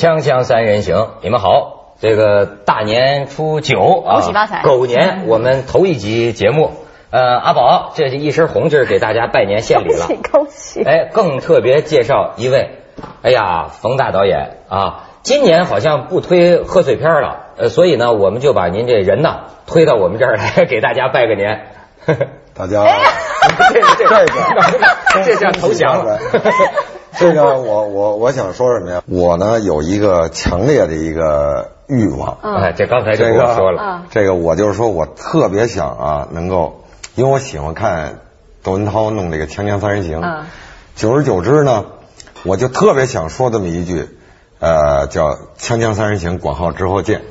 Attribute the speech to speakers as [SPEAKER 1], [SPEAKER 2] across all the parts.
[SPEAKER 1] 锵锵三人行，你们好，这个大年初九啊，
[SPEAKER 2] 恭喜发财
[SPEAKER 1] 狗年我们头一集节目，呃，阿宝这是一身红劲儿给大家拜年献礼了，
[SPEAKER 2] 恭喜！
[SPEAKER 1] 哎，更特别介绍一位，哎呀，冯大导演啊，今年好像不推贺岁片了，呃，所以呢，我们就把您这人呢推到我们这儿来 给大家拜个年。
[SPEAKER 3] 大家，
[SPEAKER 1] 这个这个这叫投降了。
[SPEAKER 3] 这个我我我想说什么呀？我呢有一个强烈的一个欲望，
[SPEAKER 1] 哎，这刚才就
[SPEAKER 3] 这个
[SPEAKER 1] 跟我说了，
[SPEAKER 3] 这个我就是说我特别想啊，能够，因为我喜欢看窦文涛弄这个《锵锵三人行》，
[SPEAKER 2] 嗯
[SPEAKER 3] 久而久之呢，我就特别想说这么一句，呃，叫“锵锵三人行”，广号 之后见。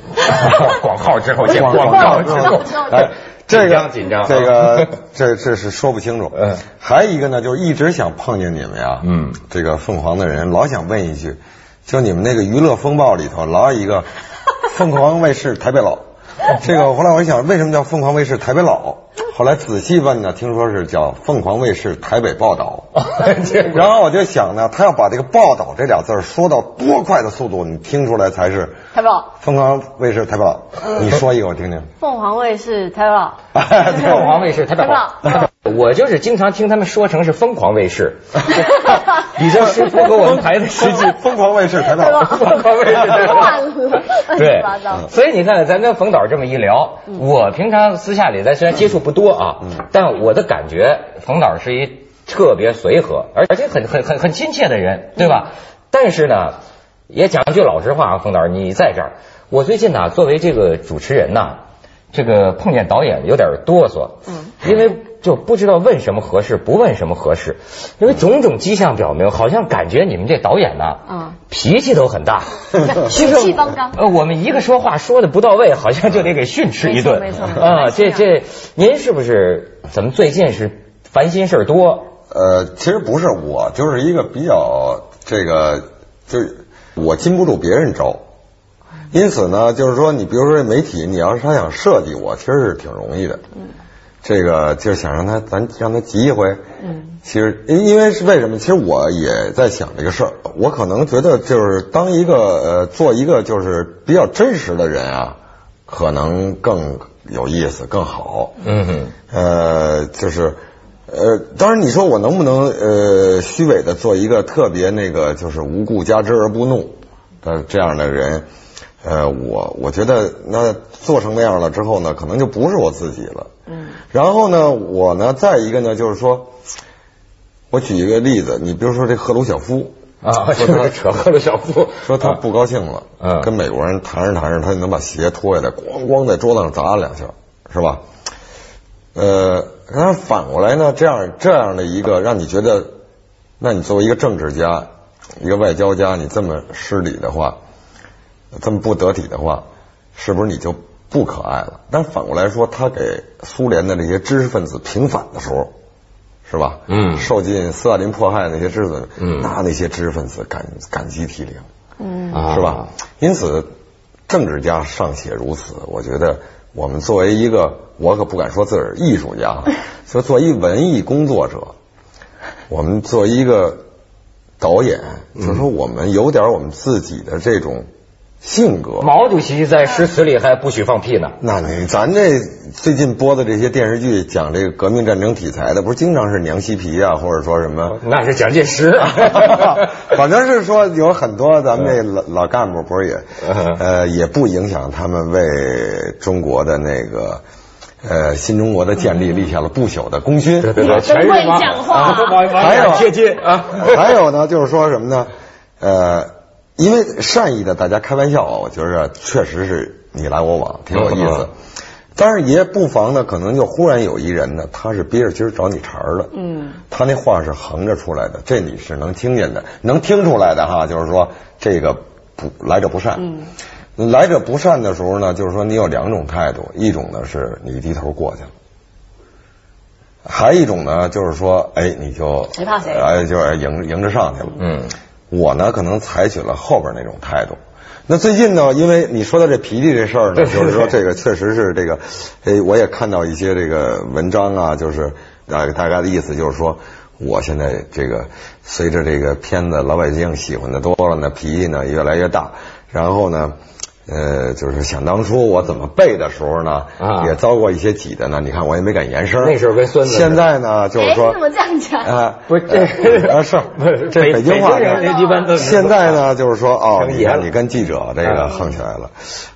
[SPEAKER 1] 广告之后见，
[SPEAKER 3] 广
[SPEAKER 1] 广告之后，
[SPEAKER 3] 哎，这个这个 这这是说不清楚。
[SPEAKER 1] 嗯
[SPEAKER 3] 还有一个呢，就是一直想碰见你们呀。
[SPEAKER 1] 嗯，
[SPEAKER 3] 这个凤凰的人老想问一句，就你们那个娱乐风暴里头老有一个 凤凰卫视台北佬。这个后来我一想，为什么叫凤凰卫视台北佬？后来仔细问呢，听说是叫凤凰卫视台北报道。然后我就想呢，他要把这个“报道”这俩字儿说到多快的速度，你听出来才是
[SPEAKER 2] 台报，
[SPEAKER 3] 凤凰卫视台报。你说一个我听听。
[SPEAKER 2] 凤凰卫视台报，
[SPEAKER 1] 凤凰卫视台北
[SPEAKER 2] 台
[SPEAKER 1] 好。我就是经常听他们说成是疯狂卫视，比较是符合我们台的实际。
[SPEAKER 3] 疯狂卫视台北佬。
[SPEAKER 1] 疯狂卫视对所以你看，咱跟冯导这么一聊，我平常私下里咱虽然接触不多啊，但我的感觉，冯导是一特别随和，而而且很很很很亲切的人，对吧？但是呢，也讲句老实话啊，冯导，你在这儿，我最近呢，作为这个主持人呐，这个碰见导演有点哆嗦，
[SPEAKER 2] 嗯，
[SPEAKER 1] 因为就不知道问什么合适，不问什么合适，因为种种迹象表明，好像感觉你们这导演呐，
[SPEAKER 2] 嗯，
[SPEAKER 1] 脾气都很大，
[SPEAKER 2] 血气方刚
[SPEAKER 1] 呃，我们一个说话说的不到位，好像就得给训斥一顿。
[SPEAKER 2] 没错没错
[SPEAKER 1] 啊，这这，您是不是怎么最近是烦心事儿多？
[SPEAKER 3] 呃，其实不是我，就是一个比较这个，就是我禁不住别人招，因此呢，就是说你比如说媒体，你要是他想设计我，其实是挺容易的。嗯，这个就是想让他咱让他急一回。
[SPEAKER 2] 嗯，
[SPEAKER 3] 其实因因为是为什么？其实我也在想这个事儿，我可能觉得就是当一个呃做一个就是比较真实的人啊，可能更有意思更好。
[SPEAKER 1] 嗯哼，
[SPEAKER 3] 呃，就是，呃，当然你说我能不能呃虚伪的做一个特别那个就是无故加之而不怒的这样的人，呃，我我觉得那做成那样了之后呢，可能就不是我自己了。
[SPEAKER 2] 嗯。
[SPEAKER 3] 然后呢，我呢，再一个呢，就是说，我举一个例子，你比如说这赫鲁晓夫。
[SPEAKER 1] 啊，
[SPEAKER 3] 说他
[SPEAKER 1] 就是扯赫鲁晓夫，
[SPEAKER 3] 说他不高兴了，
[SPEAKER 1] 嗯
[SPEAKER 3] 跟美国人谈着谈着，他就能把鞋脱下来，咣咣在桌子上砸了两下，是吧？呃，然后反过来呢，这样这样的一个让你觉得，那你作为一个政治家，一个外交家，你这么失礼的话，这么不得体的话，是不是你就不可爱了？但反过来说，他给苏联的那些知识分子平反的时候，是吧？
[SPEAKER 1] 嗯
[SPEAKER 3] 受尽斯大林迫害的那些知识分子，
[SPEAKER 1] 嗯
[SPEAKER 3] 那那些知识分子感感激涕零。
[SPEAKER 2] 嗯
[SPEAKER 1] 啊
[SPEAKER 3] 是吧？因此，政治家尚且如此，我觉得我们作为一个，我可不敢说自个儿艺术家，就作为一文艺工作者，我们作为一个导演，就是说我们有点我们自己的这种性格。
[SPEAKER 1] 毛主席在诗词里还不许放屁呢。
[SPEAKER 3] 那你咱这最近播的这些电视剧讲这个革命战争题材的，不是经常是娘西皮啊，或者说什么？
[SPEAKER 1] 那是蒋介石，
[SPEAKER 3] 反正是说有很多咱们这老老干部不是也，
[SPEAKER 1] 嗯
[SPEAKER 3] 呃，也不影响他们为中国的那个。呃，新中国的建立立下了不朽的功勋。
[SPEAKER 1] 对对对，全
[SPEAKER 2] 讲话
[SPEAKER 3] 还有
[SPEAKER 1] 哪贴金啊。
[SPEAKER 3] 还有呢，就是说什么呢？呃，因为善意的大家开玩笑啊，我觉着确实是你来我往，挺有意思
[SPEAKER 1] 嗯。
[SPEAKER 3] 但是也不妨呢，可能就忽然有一人呢，他是憋着劲儿找你茬儿的。
[SPEAKER 2] 嗯，
[SPEAKER 3] 他那话是横着出来的，这你是能听见的，能听出来的哈。就是说这个不来者不善。
[SPEAKER 2] 嗯。
[SPEAKER 3] 来者不善的时候呢，就是说你有两种态度，一种呢是你低头过去了，还有一种呢就是说，哎，你就
[SPEAKER 2] 谁怕谁
[SPEAKER 3] 哎，就是迎迎着上去了。
[SPEAKER 1] 嗯，
[SPEAKER 3] 我呢可能采取了后边那种态度。那最近呢，因为你说到这脾气这事儿呢，
[SPEAKER 1] 对
[SPEAKER 3] 就是说这个确实是这个，哎，我也看到一些这个文章啊，就是大大概的意思就是说，我现在这个随着这个片子老百姓喜欢的多了呢，脾气呢越来越大，然后呢。呃，就是想当初我怎么背的时候呢，
[SPEAKER 1] 啊
[SPEAKER 3] 也遭过一些挤的呢。你看我也没敢言声。
[SPEAKER 1] 那时候跟孙子
[SPEAKER 3] 现在呢，就是
[SPEAKER 2] 哎，
[SPEAKER 3] 说
[SPEAKER 2] 你怎么这样讲？
[SPEAKER 3] 啊，
[SPEAKER 1] 不是这
[SPEAKER 3] 啊是这
[SPEAKER 1] 北
[SPEAKER 3] 北京话
[SPEAKER 1] 一般都
[SPEAKER 3] 现在呢，就是说 哦，你看你跟记者这个
[SPEAKER 1] 嗯
[SPEAKER 3] 横起来了。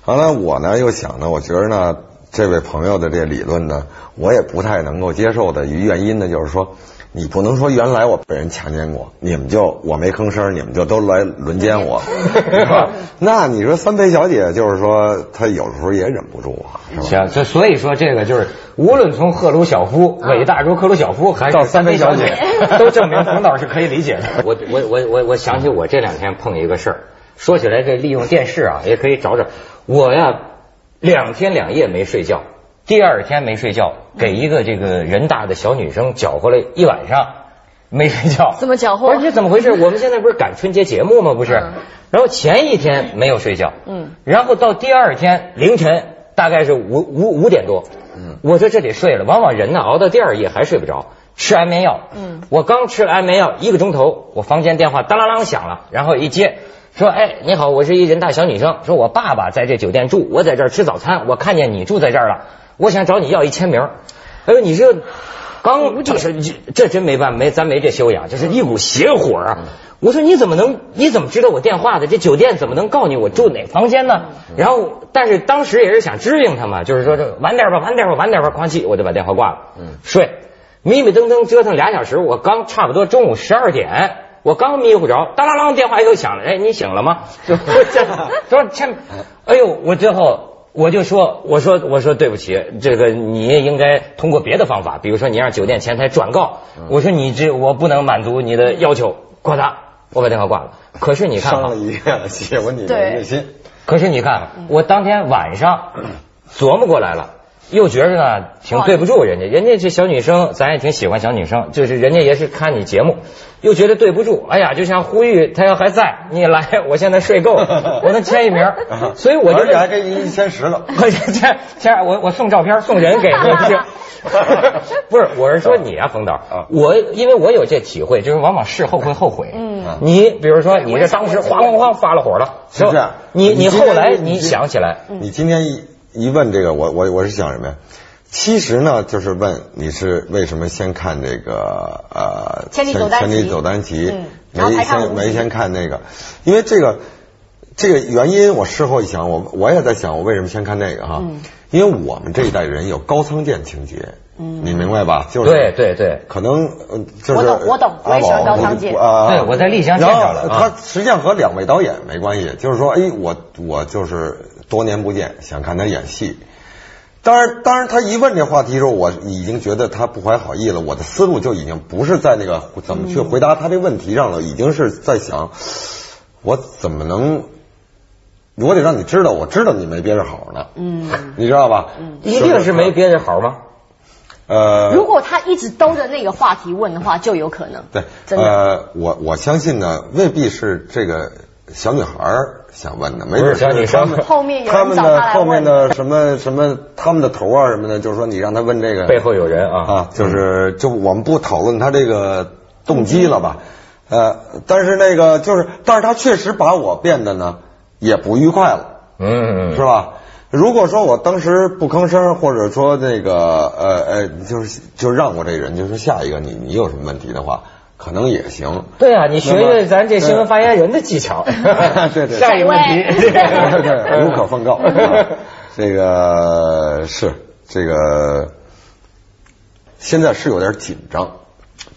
[SPEAKER 3] 完了，我呢又想呢，我觉得呢，这位朋友的这理论呢，我也不太能够接受的一原因呢，就是说。你不能说原来我被人强奸过，你们就我没吭声，你们就都来轮奸我，是吧？那你说三陪小姐就是说她有时候也忍不住啊，是吧？
[SPEAKER 1] 所以说这个就是，无论从赫鲁晓夫伟大如赫鲁晓夫，还是
[SPEAKER 3] 到
[SPEAKER 1] 三陪小姐，都证明冯导是可以理解的。我我我我我想起我这两天碰一个事儿，说起来这利用电视啊，也可以找找。我呀，两天两夜没睡觉，第二天没睡觉，给一个这个人大的小女生搅和了一晚上，没睡觉。
[SPEAKER 2] 怎么搅和
[SPEAKER 1] 不是这怎么回事？我们现在不是赶春节节目吗？不是
[SPEAKER 2] 嗯。
[SPEAKER 1] 然后前一天没有睡觉，
[SPEAKER 2] 嗯，
[SPEAKER 1] 然后到第二天凌晨大概是五五五点多，
[SPEAKER 3] 嗯
[SPEAKER 1] 我说这得睡了。往往人呢熬到第二夜还睡不着，吃安眠药，
[SPEAKER 2] 嗯，
[SPEAKER 1] 我刚吃了安眠药一个钟头，我房间电话当啷啷响了，然后一接。说，哎，你好，我是一人大小女生。说我爸爸在这酒店住，我在这儿吃早餐，我看见你住在这儿了，我想找你要一签名。哎呦，你这刚就是这这真没办法，没咱没这修养，这是一股邪火啊！我说你怎么能你怎么知道我电话的？这酒店怎么能告你我住哪房间呢？然后，但是当时也是想支应他嘛，就是说这晚点吧，晚点吧，晚点吧，哐叽我就把电话挂了，
[SPEAKER 3] 嗯
[SPEAKER 1] 睡，迷迷瞪瞪折腾俩小时，我刚差不多中午十二点。我刚迷糊着，当啷啷电话又响了，哎，你醒了吗？就我这 说签，哎呦，我最后我就说，我说我说对不起，这个你也应该通过别的方法，比如说你让酒店前台转告，我说你这我不能满足你的要求，挂他，我把电话挂了。可是你看
[SPEAKER 3] 了，一个写我你的心。
[SPEAKER 1] 可是你看，我当天晚上琢磨过来了。又觉着呢，挺对不住人家，人家这小女生，咱也挺喜欢小女生，就是人家也是看你节目，又觉得对不住。哎呀，就像呼吁她要还在，你来，我现在睡够了，我能签一名，所以我就
[SPEAKER 3] 而且还给你一千十了。
[SPEAKER 1] 我这这样，我我送照片送人给你，不是？不是，我是说你啊，冯导
[SPEAKER 3] 啊，
[SPEAKER 1] 我因为我有这体会，就是往往事后会后悔。
[SPEAKER 2] 嗯
[SPEAKER 1] 你比如说，你这当时哗哗哗发了火了，
[SPEAKER 3] 是不是
[SPEAKER 1] 你你后来
[SPEAKER 3] 你
[SPEAKER 1] 你想起来，
[SPEAKER 3] 你今天一一问这个，我我我是想什么呀？其实呢，就是问你是为什么先看这个呃
[SPEAKER 2] 千里走单骑
[SPEAKER 3] 千里走单骑，
[SPEAKER 2] 嗯然后
[SPEAKER 3] 没先没先看那个，因为这个这个原因，我事后一想，我我也在想，我为什么先看那个哈？
[SPEAKER 2] 嗯
[SPEAKER 3] 因为我们这一代人有高仓健情节，
[SPEAKER 2] 嗯
[SPEAKER 3] 你明白吧？就是
[SPEAKER 1] 对对对，
[SPEAKER 3] 可能呃就是
[SPEAKER 2] 我懂我懂我也喜欢高仓健
[SPEAKER 3] 啊，
[SPEAKER 1] 对我在丽江见
[SPEAKER 3] 然后
[SPEAKER 1] 着了啊
[SPEAKER 3] 他实际上和两位导演没关系，就是说，哎，我我就是多年不见，想看他演戏。当然，当然，他一问这话题的时候，我已经觉得他不怀好意了。我的思路就已经不是在那个怎么去回答他这问题上了，已经是在想，我怎么能，我得让你知道，我知道你没憋着好呢。
[SPEAKER 2] 嗯，
[SPEAKER 3] 你知道吧？
[SPEAKER 1] 嗯一定是没憋着好吗？
[SPEAKER 3] 呃，
[SPEAKER 2] 如果他一直兜着那个话题问的话，就有可能。
[SPEAKER 3] 对，
[SPEAKER 2] 真的。
[SPEAKER 3] 呃，我我相信呢，未必是这个小女孩想问的，没准
[SPEAKER 1] 不是小女生
[SPEAKER 3] 他们
[SPEAKER 2] 后面
[SPEAKER 3] 他们的后面的什么什么他们的头啊什么的，就是说你让他问这个
[SPEAKER 1] 背后有人啊
[SPEAKER 3] 啊，就是就我们不讨论他这个动机了吧，呃，但是那个就是，但是他确实把我变得呢也不愉快了。
[SPEAKER 1] 嗯，
[SPEAKER 3] 是吧？如果说我当时不吭声，或者说那个呃呃，就是就让我这人，就是下一个你你有什么问题的话，可能也行。
[SPEAKER 1] 对啊，你学学咱这新闻发言人的技巧。
[SPEAKER 3] 对对
[SPEAKER 1] 下一个问题。
[SPEAKER 3] 对对，无可奉告。啊这个是这个，现在是有点紧张，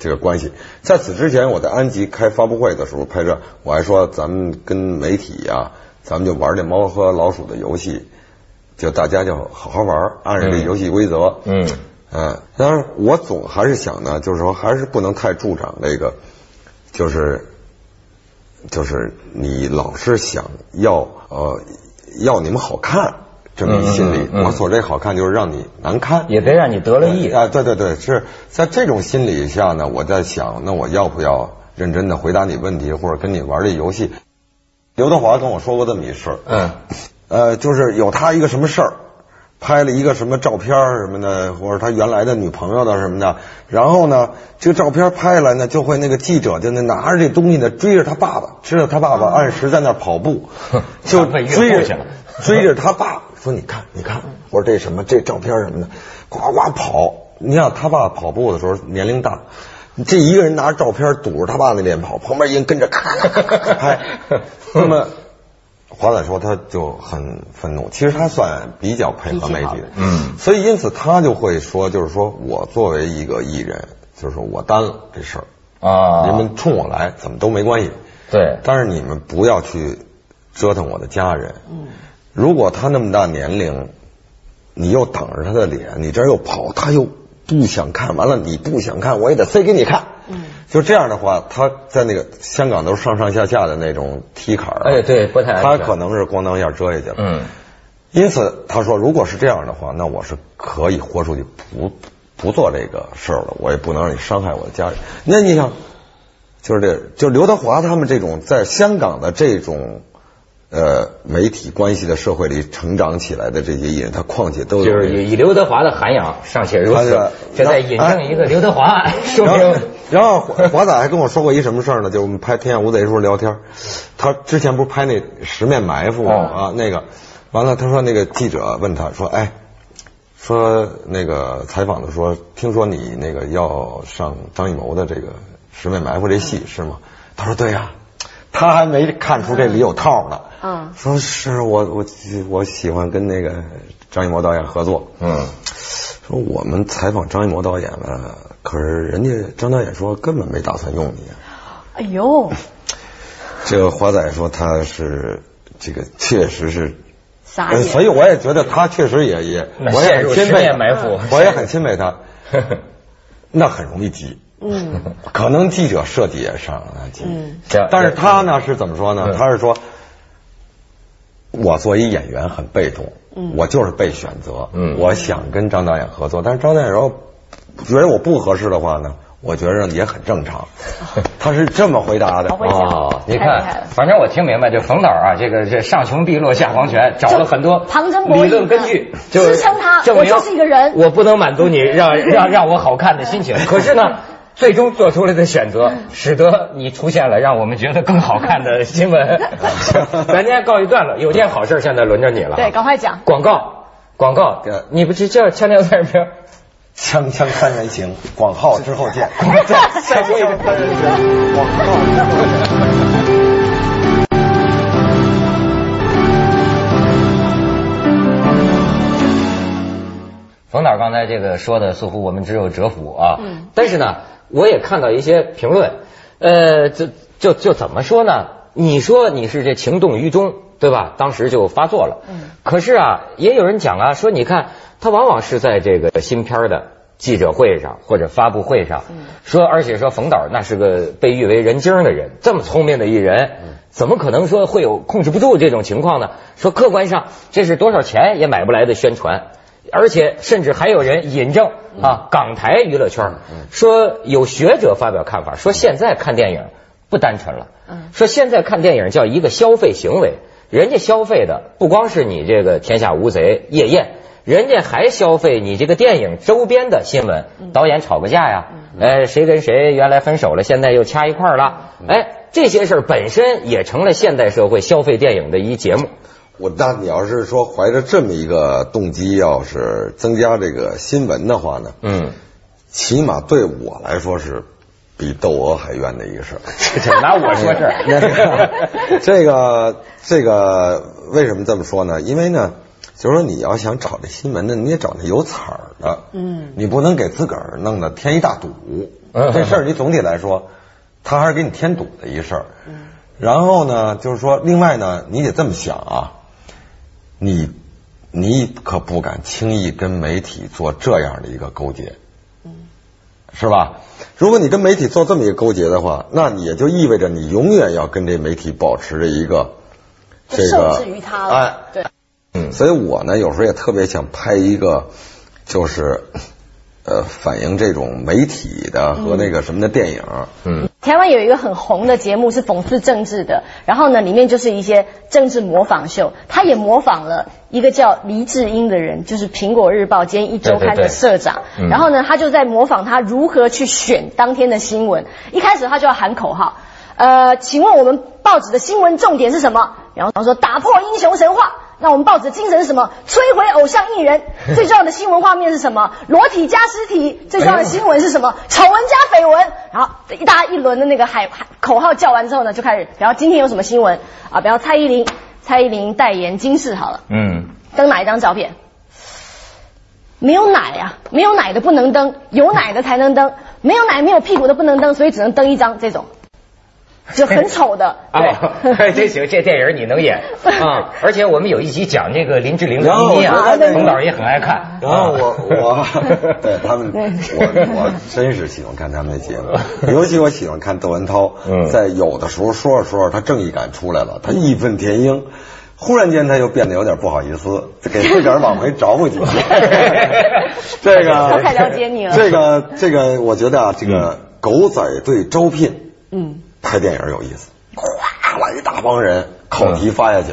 [SPEAKER 3] 这个关系。在此之前，我在安吉开发布会的时候拍摄，我还说咱们跟媒体呀、咱们就玩这猫和老鼠的游戏，就大家就好好玩，按照这游戏规则。
[SPEAKER 1] 嗯
[SPEAKER 3] 嗯，当然，我总还是想呢，就是说，还是不能太助长这个，就是就是你老是想要呃要你们好看这么一心理。
[SPEAKER 1] 嗯嗯嗯
[SPEAKER 3] 我所这好看就是让你难堪，
[SPEAKER 1] 也别让你得了意。
[SPEAKER 3] 啊，对对对，是在这种心理下呢，我在想，那我要不要认真的回答你问题，或者跟你玩这游戏？刘德华跟我说过这么一事儿，
[SPEAKER 1] 嗯
[SPEAKER 3] 呃，就是有他一个什么事儿，拍了一个什么照片什么的，或者他原来的女朋友的什么的，然后呢，这个照片拍下来呢，就会那个记者就那拿着这东西呢追着他爸爸，知道他爸爸按时在那儿跑步，就追着 追着他爸说你看你看，我说这什么这照片什么的，呱呱跑。你想他爸跑步的时候年龄大，这一个人拿着照片堵着他爸那脸跑，旁边一人跟着咔咔咔咔 拍。那么华仔说他就很愤怒，其实他算比较配合媒体的，
[SPEAKER 1] 嗯。
[SPEAKER 3] 所以因此他就会说，就是说我作为一个艺人，就是说我担了这事儿，
[SPEAKER 1] 啊，
[SPEAKER 3] 你们冲我来怎么都没关系，
[SPEAKER 1] 对，
[SPEAKER 3] 但是你们不要去折腾我的家人。嗯，如果他那么大年龄，你又挡着他的脸，你这又跑，他又不想看，完了你不想看，我也得塞给你看。嗯，就这样的话，他在那个香港都是上上下下的那种梯坎儿啊，
[SPEAKER 1] 哎对不太
[SPEAKER 3] 他可能是咣当一下折下去了。
[SPEAKER 1] 嗯，
[SPEAKER 3] 因此他说，如果是这样的话，那我是可以豁出去不不做这个事儿了，我也不能让你伤害我的家人。那你想，就是这，就刘德华他们这种在香港的这种呃媒体关系的社会里成长起来的这些艺人，他况且都有
[SPEAKER 1] 就是以以刘德华的涵养尚且如此
[SPEAKER 3] 他是，
[SPEAKER 1] 这再引证一个刘德华，说
[SPEAKER 3] 然后
[SPEAKER 1] 明，
[SPEAKER 3] 然后华华仔还跟我说过一什么事儿呢？就我们拍《天下无贼》的时候聊天，他之前不是拍那《十面埋伏》啊，那个完了，他说那个记者问他说：“哎，说那个采访的说，听说你那个要上张艺谋的这个《十面埋伏》这戏是吗？”他说：“对呀、他还没看出这里有套呢。
[SPEAKER 2] 嗯
[SPEAKER 3] 说是我我我喜欢跟那个张艺谋导演合作。
[SPEAKER 1] 嗯，
[SPEAKER 3] 说我们采访张艺谋导演了，可是人家张导演说根本没打算用你。
[SPEAKER 2] 哎呦，
[SPEAKER 3] 这个华仔说他是这个确实是，呃。所以我也觉得他确实也也，我也很钦佩
[SPEAKER 1] 面埋伏
[SPEAKER 3] 我也很钦佩他。那很容易急，
[SPEAKER 2] 嗯，
[SPEAKER 3] 可能记者设计也是让他急，
[SPEAKER 2] 嗯。
[SPEAKER 1] 这
[SPEAKER 3] 但是他呢是怎么说呢？
[SPEAKER 1] 嗯。
[SPEAKER 3] 他是说，我作为演员很被动，
[SPEAKER 2] 嗯。
[SPEAKER 3] 我就是被选择，
[SPEAKER 1] 嗯。
[SPEAKER 3] 我想跟张导演合作，但是张导演如果觉得我不合适的话呢，我觉得也很正常。他是这么回答的。
[SPEAKER 2] 啊
[SPEAKER 1] 哦，你看反正我听明白，这冯导啊，这个这上穷碧落下黄泉，找了很多
[SPEAKER 2] 旁征博引
[SPEAKER 1] 理论根据，
[SPEAKER 2] 嗯
[SPEAKER 1] 就
[SPEAKER 2] 支撑他我就是一个人。
[SPEAKER 1] 我不能满足你让让让我好看的心情。可是呢，最终做出来的选择，使得你出现了让我们觉得更好看的 新闻。咱今天告一段落，有件好事，现在轮着你了。
[SPEAKER 2] 对，赶快讲。
[SPEAKER 1] 广告，广告
[SPEAKER 3] 对，
[SPEAKER 1] 你不是叫锵锵三人行？
[SPEAKER 3] 锵锵三人行，广告之后见。
[SPEAKER 1] 再说一遍。
[SPEAKER 3] 三人行，广告之后见。
[SPEAKER 1] 冯导刚才这个说的，似乎我们只有折服啊。
[SPEAKER 2] 嗯
[SPEAKER 1] 但是呢，我也看到一些评论，呃，就就就怎么说呢？你说你是这情动于衷，对吧？当时就发作了。
[SPEAKER 2] 嗯。
[SPEAKER 1] 可是啊，也有人讲啊，说你看他往往是在这个新片的记者会上或者发布会上，
[SPEAKER 2] 嗯
[SPEAKER 1] 说而且说冯导那是个被誉为人精的人，这么聪明的一人。怎么可能说会有控制不住这种情况呢？说客观上这是多少钱也买不来的宣传，而且甚至还有人引证啊，港台娱乐圈说有学者发表看法，说现在看电影不单纯了，说现在看电影叫一个消费行为，人家消费的不光是你这个天下无贼夜宴。人家还消费你这个电影周边的新闻，导演吵个架呀，呃，谁跟谁原来分手了，现在又掐一块儿了，哎，这些事儿本身也成了现代社会消费电影的一节目。
[SPEAKER 3] 我那你要是说怀着这么一个动机，要是增加这个新闻的话呢，
[SPEAKER 1] 嗯，
[SPEAKER 3] 起码对我来说是比窦娥还冤的一个事儿。
[SPEAKER 1] 这拿我说事儿。
[SPEAKER 3] 这个这个为什么这么说呢？因为呢，就是说你要想找这新闻呢，你也找那有彩儿的，
[SPEAKER 2] 嗯
[SPEAKER 3] 你不能给自个儿弄得添一大堵。
[SPEAKER 1] 嗯
[SPEAKER 3] 这事儿你总体来说，他还是给你添堵的一事儿。然后呢，就是说，另外呢，你得这么想啊，你你可不敢轻易跟媒体做这样的一个勾结。嗯是吧？如果你跟媒体做这么一个勾结的话，那也就意味着你永远要跟这媒体保持着一个这个
[SPEAKER 2] 受制于他了
[SPEAKER 3] 哎，
[SPEAKER 2] 对，
[SPEAKER 1] 嗯
[SPEAKER 3] 所以我呢有时候也特别想拍一个，就是呃反映这种媒体的和那个什么的电影。
[SPEAKER 1] 嗯
[SPEAKER 2] 台湾有一个很红的节目是讽刺政治的，然后呢，里面就是一些政治模仿秀，他也模仿了一个叫黎智英的人，就是苹果日报今天一周刊的社长，
[SPEAKER 1] 对对对嗯
[SPEAKER 2] 然后呢，他就在模仿他如何去选当天的新闻，一开始他就要喊口号，呃，请问我们报纸的新闻重点是什么？然后他说打破英雄神话。那我们报纸的精神是什么？摧毁偶像艺人。最重要的新闻画面是什么？裸体加尸体。最重要的新闻是什么？丑闻加绯闻。然后一大一轮的那个海海口号叫完之后呢，就开始，然后今天有什么新闻啊？比方蔡依林，蔡依林代言金饰好了，
[SPEAKER 1] 嗯，
[SPEAKER 2] 登哪一张照片？没有奶呀、没有奶的不能登，有奶的才能登，没有奶没有屁股的不能登，所以只能登一张这种，就很丑的。对。
[SPEAKER 1] 啊，这行，这电影你能演 啊！而且我们有一集讲这个林志玲的
[SPEAKER 3] 然后
[SPEAKER 1] 咪咪啊冯导也很爱看。
[SPEAKER 3] 然后我我对他们，我我真是喜欢看他们的节目，尤其我喜欢看窦文涛，
[SPEAKER 1] 嗯
[SPEAKER 3] 在有的时候说着说着，他正义感出来了，他义愤填膺。忽然间，他又变得有点不好意思，给自个儿往回找回几句。这个
[SPEAKER 2] 他太了解你了
[SPEAKER 3] 这个这个，我觉得啊，这个狗仔队招聘
[SPEAKER 2] 嗯，
[SPEAKER 3] 拍电影有意思，哗啦一大帮人，考题发下去。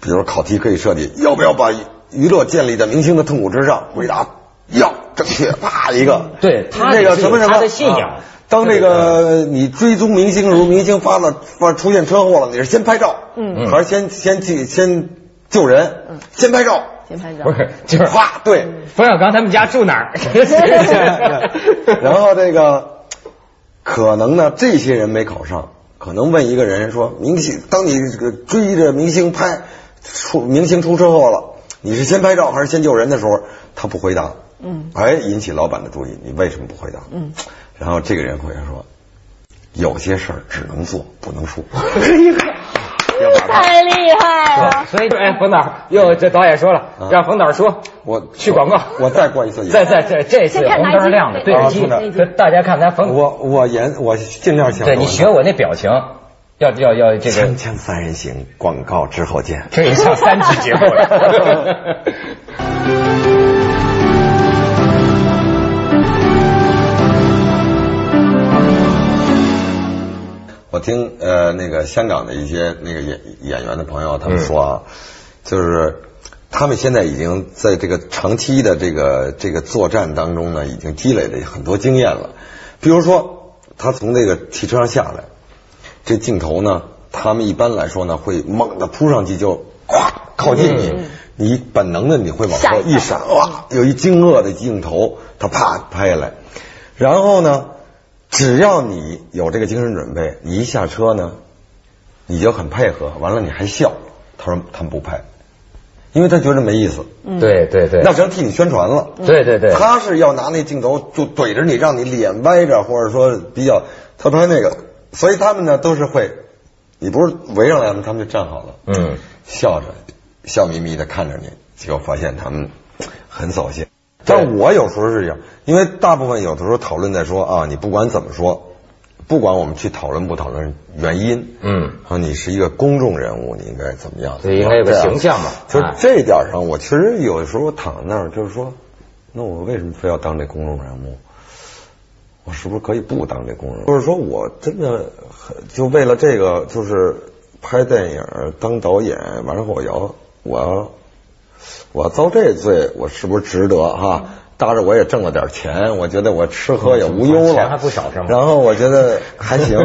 [SPEAKER 3] 比如考题可以设计，要不要把娱乐建立在明星的痛苦之上？回答要，正确，啪一个。
[SPEAKER 1] 对他
[SPEAKER 3] 那个什么什么
[SPEAKER 1] 他的信仰
[SPEAKER 3] 啊当这个你追踪明星的时候，明星发了发出现车祸了，你是先拍照，
[SPEAKER 2] 嗯
[SPEAKER 3] 还是先先去先救人？嗯先拍照，
[SPEAKER 2] 先拍照
[SPEAKER 1] 不。是，就是
[SPEAKER 3] 哗，对。
[SPEAKER 1] 冯小刚他们家住哪儿？
[SPEAKER 3] 然后这个可能呢，这些人没考上，可能问一个人说：“明星，当你这个追着明星拍，出明星出车祸了，你是先拍照还是先救人的时候，他不回答。”
[SPEAKER 2] 嗯，
[SPEAKER 3] 哎，引起老板的注意，你为什么不回答？
[SPEAKER 2] 嗯，
[SPEAKER 3] 然后这个人回答说：“有些事儿只能做，不能说。
[SPEAKER 2] 太厉害了！
[SPEAKER 1] 所以，哎，冯导又这导演说了，让冯导说，
[SPEAKER 3] 我
[SPEAKER 1] 去广告。
[SPEAKER 3] 我再过一次演。
[SPEAKER 1] 在在这这次红灯亮的
[SPEAKER 2] 哪一集
[SPEAKER 1] 对着机大家看他冯，
[SPEAKER 3] 我我演我尽量想。
[SPEAKER 1] 对你学我那表情，要要要这个
[SPEAKER 3] 锵，锵三人行，广告之后见。
[SPEAKER 1] 这也像三级节目了。
[SPEAKER 3] 我听呃那个香港的一些那个演演员的朋友他们说啊，就是他们现在已经在这个长期的这个这个作战当中呢，已经积累了很多经验了。比如说，他从那个汽车上下来，这镜头呢，他们一般来说呢会猛地扑上去就咵靠近你，你本能的你会往后一闪，哇，有一惊愕的镜头，他啪拍下来，然后呢。只要你有这个精神准备，你一下车呢，你就很配合，完了你还笑。他说他们不拍，因为他觉得没意思，
[SPEAKER 1] 对对对，
[SPEAKER 3] 那只能替你宣传了。
[SPEAKER 1] 对对对，
[SPEAKER 3] 他是要拿那镜头就怼着你，让你脸歪着，或者说比较他拍那个，所以他们呢都是会，你不是围上来了，他们就站好了，
[SPEAKER 1] 嗯，
[SPEAKER 3] 笑着笑眯眯的看着你，结果发现他们很扫兴。但我有时候是这样，因为大部分有的时候讨论在说啊，你不管怎么说，不管我们去讨论不讨论原因，
[SPEAKER 1] 嗯，
[SPEAKER 3] 啊，你是一个公众人物，你应该怎么样？
[SPEAKER 1] 对应该有个形象嘛
[SPEAKER 3] 就这点上，我其实有的时候躺在那儿，就是说，那我为什么非要当这公众人物？我是不是可以不当这公众人物？就是说我真的很就为了这个，就是拍电影当导演，完了后我要我要我遭这罪，我是不是值得哈？搭着我也挣了点钱，我觉得我吃喝也无忧了，
[SPEAKER 1] 钱还不少是吗
[SPEAKER 3] 然后我觉得还行，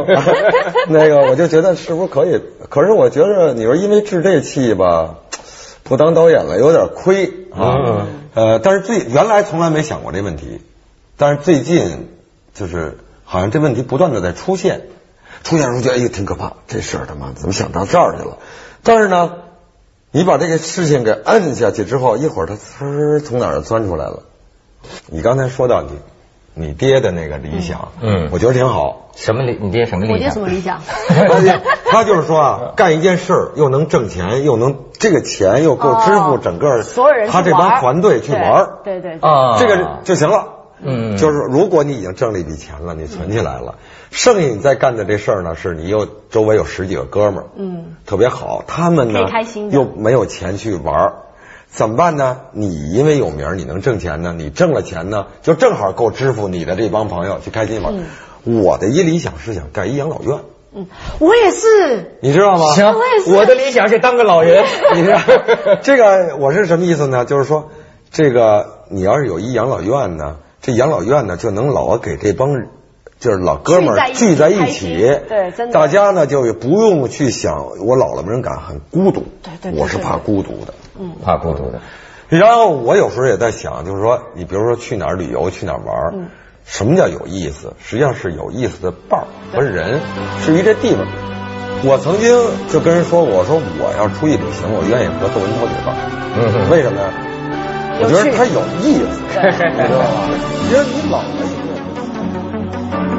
[SPEAKER 3] 那个我就觉得是不是可以？可是我觉得你说因为治这气吧，不当导演了有点亏啊。
[SPEAKER 1] 嗯
[SPEAKER 3] 呃，但是最原来从来没想过这问题，但是最近就是好像这问题不断的在出现，出现的时候觉得哎呦挺可怕，这事儿他妈怎么想到这儿去了？但是呢，你把这个事情给摁下去之后，一会儿它呲儿从哪儿钻出来了。你刚才说到你你爹的那个理想，
[SPEAKER 1] 嗯
[SPEAKER 3] 我觉得挺好。
[SPEAKER 1] 什么理？你爹什么理想？
[SPEAKER 2] 我爹什么理想？
[SPEAKER 3] 他就是说啊，干一件事儿又能挣钱，又能这个钱又够支付
[SPEAKER 2] 哦
[SPEAKER 3] 整个
[SPEAKER 2] 所有人
[SPEAKER 3] 他这帮团队去玩儿，
[SPEAKER 2] 对对对，
[SPEAKER 1] 啊，
[SPEAKER 3] 这个就行了。
[SPEAKER 1] 嗯
[SPEAKER 3] 就是如果你已经挣了一笔钱了，你存起来了，剩下你再干的这事儿呢，是你又周围有十几个哥们儿，
[SPEAKER 2] 嗯，
[SPEAKER 3] 特别好，他们呢
[SPEAKER 2] 开心
[SPEAKER 3] 又没有钱去玩儿，怎么办呢？你因为有名，你能挣钱呢，你挣了钱呢，就正好够支付你的这帮朋友去开心玩。
[SPEAKER 2] 嗯
[SPEAKER 3] 我的一理想是想盖一养老院，
[SPEAKER 2] 嗯，我也是。
[SPEAKER 3] 你知道吗？
[SPEAKER 1] 行
[SPEAKER 2] 我也，是
[SPEAKER 1] 我的理想是当个老人，你知道？
[SPEAKER 3] 这个我是什么意思呢？就是说，这个你要是有一养老院呢，这养老院呢就能老给这帮就是老哥们儿
[SPEAKER 2] 聚在一起对真的
[SPEAKER 3] 大家呢就不用去想我老了没人敢很孤独，
[SPEAKER 2] 对对对
[SPEAKER 3] 我是怕孤独的。
[SPEAKER 1] 嗯怕孤独的。
[SPEAKER 3] 然后我有时候也在想，就是说，你比如说去哪儿旅游，去哪儿玩儿，
[SPEAKER 2] 嗯
[SPEAKER 3] 什么叫有意思？实际上是有意思的伴儿和人。至于这地方，我曾经就跟人说过，我说我要出去旅行，我愿意和窦文涛一块儿。
[SPEAKER 1] 嗯
[SPEAKER 3] 为什么呀？我觉得他有意思，你知道吗？因为你老了以